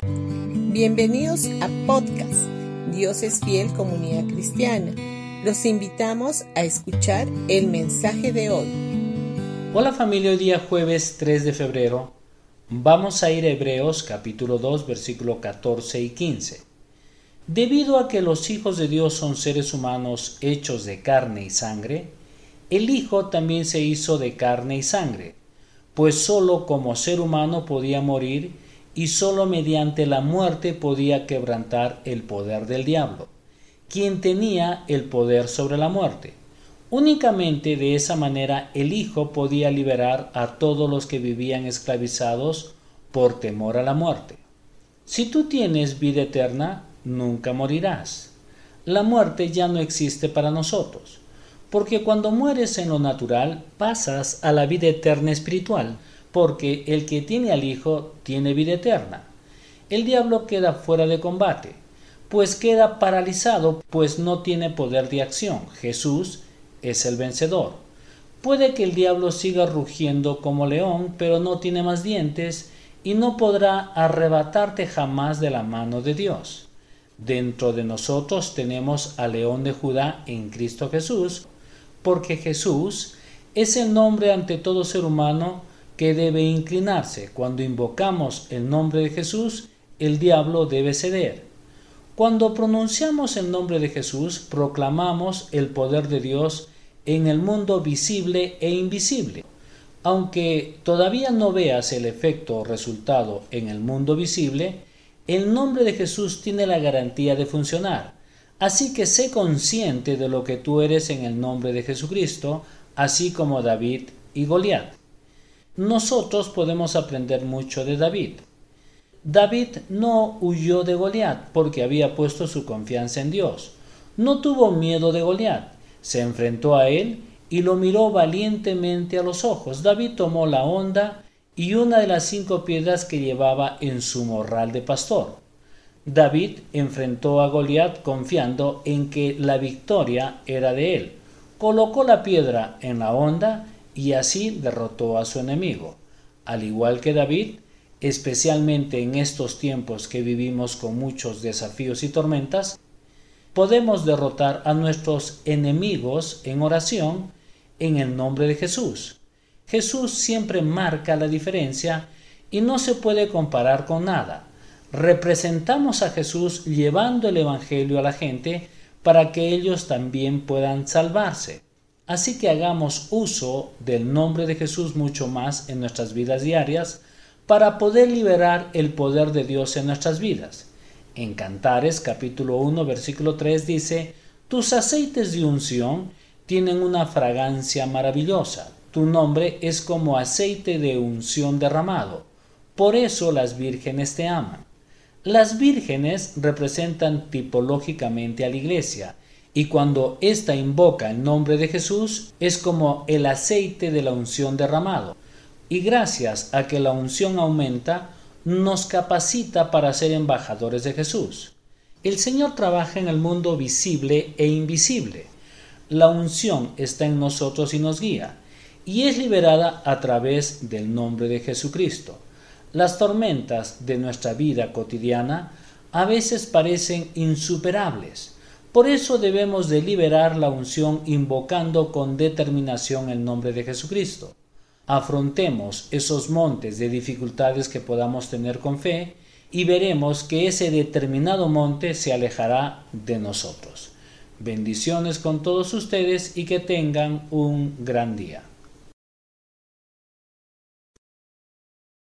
Bienvenidos a podcast Dios es fiel comunidad cristiana. Los invitamos a escuchar el mensaje de hoy. Hola familia, hoy día jueves 3 de febrero vamos a ir a Hebreos capítulo 2 versículo 14 y 15. Debido a que los hijos de Dios son seres humanos hechos de carne y sangre, el Hijo también se hizo de carne y sangre, pues sólo como ser humano podía morir y sólo mediante la muerte podía quebrantar el poder del diablo, quien tenía el poder sobre la muerte. Únicamente de esa manera el Hijo podía liberar a todos los que vivían esclavizados por temor a la muerte. Si tú tienes vida eterna, nunca morirás. La muerte ya no existe para nosotros, porque cuando mueres en lo natural pasas a la vida eterna espiritual, porque el que tiene al Hijo tiene vida eterna. El diablo queda fuera de combate, pues queda paralizado, pues no tiene poder de acción. Jesús es el vencedor. Puede que el diablo siga rugiendo como león, pero no tiene más dientes y no podrá arrebatarte jamás de la mano de Dios. Dentro de nosotros tenemos al león de Judá en Cristo Jesús, porque Jesús es el nombre ante todo ser humano que debe inclinarse. Cuando invocamos el nombre de Jesús, el diablo debe ceder. Cuando pronunciamos el nombre de Jesús, proclamamos el poder de Dios en el mundo visible e invisible. Aunque todavía no veas el efecto o resultado en el mundo visible, el nombre de Jesús tiene la garantía de funcionar. Así que sé consciente de lo que tú eres en el nombre de Jesucristo, así como David y Goliat nosotros podemos aprender mucho de David. David no huyó de Goliat porque había puesto su confianza en Dios. No tuvo miedo de Goliat, se enfrentó a él y lo miró valientemente a los ojos. David tomó la honda y una de las cinco piedras que llevaba en su morral de pastor. David enfrentó a Goliat confiando en que la victoria era de él. Colocó la piedra en la honda y así derrotó a su enemigo. Al igual que David, especialmente en estos tiempos que vivimos con muchos desafíos y tormentas, podemos derrotar a nuestros enemigos en oración en el nombre de Jesús. Jesús siempre marca la diferencia y no se puede comparar con nada. Representamos a Jesús llevando el Evangelio a la gente para que ellos también puedan salvarse. Así que hagamos uso del nombre de Jesús mucho más en nuestras vidas diarias para poder liberar el poder de Dios en nuestras vidas. En Cantares capítulo 1 versículo 3 dice, Tus aceites de unción tienen una fragancia maravillosa, tu nombre es como aceite de unción derramado, por eso las vírgenes te aman. Las vírgenes representan tipológicamente a la iglesia, y cuando ésta invoca el nombre de Jesús es como el aceite de la unción derramado. Y gracias a que la unción aumenta, nos capacita para ser embajadores de Jesús. El Señor trabaja en el mundo visible e invisible. La unción está en nosotros y nos guía, y es liberada a través del nombre de Jesucristo. Las tormentas de nuestra vida cotidiana a veces parecen insuperables, por eso debemos deliberar la unción invocando con determinación el nombre de Jesucristo. Afrontemos esos montes de dificultades que podamos tener con fe y veremos que ese determinado monte se alejará de nosotros. Bendiciones con todos ustedes y que tengan un gran día.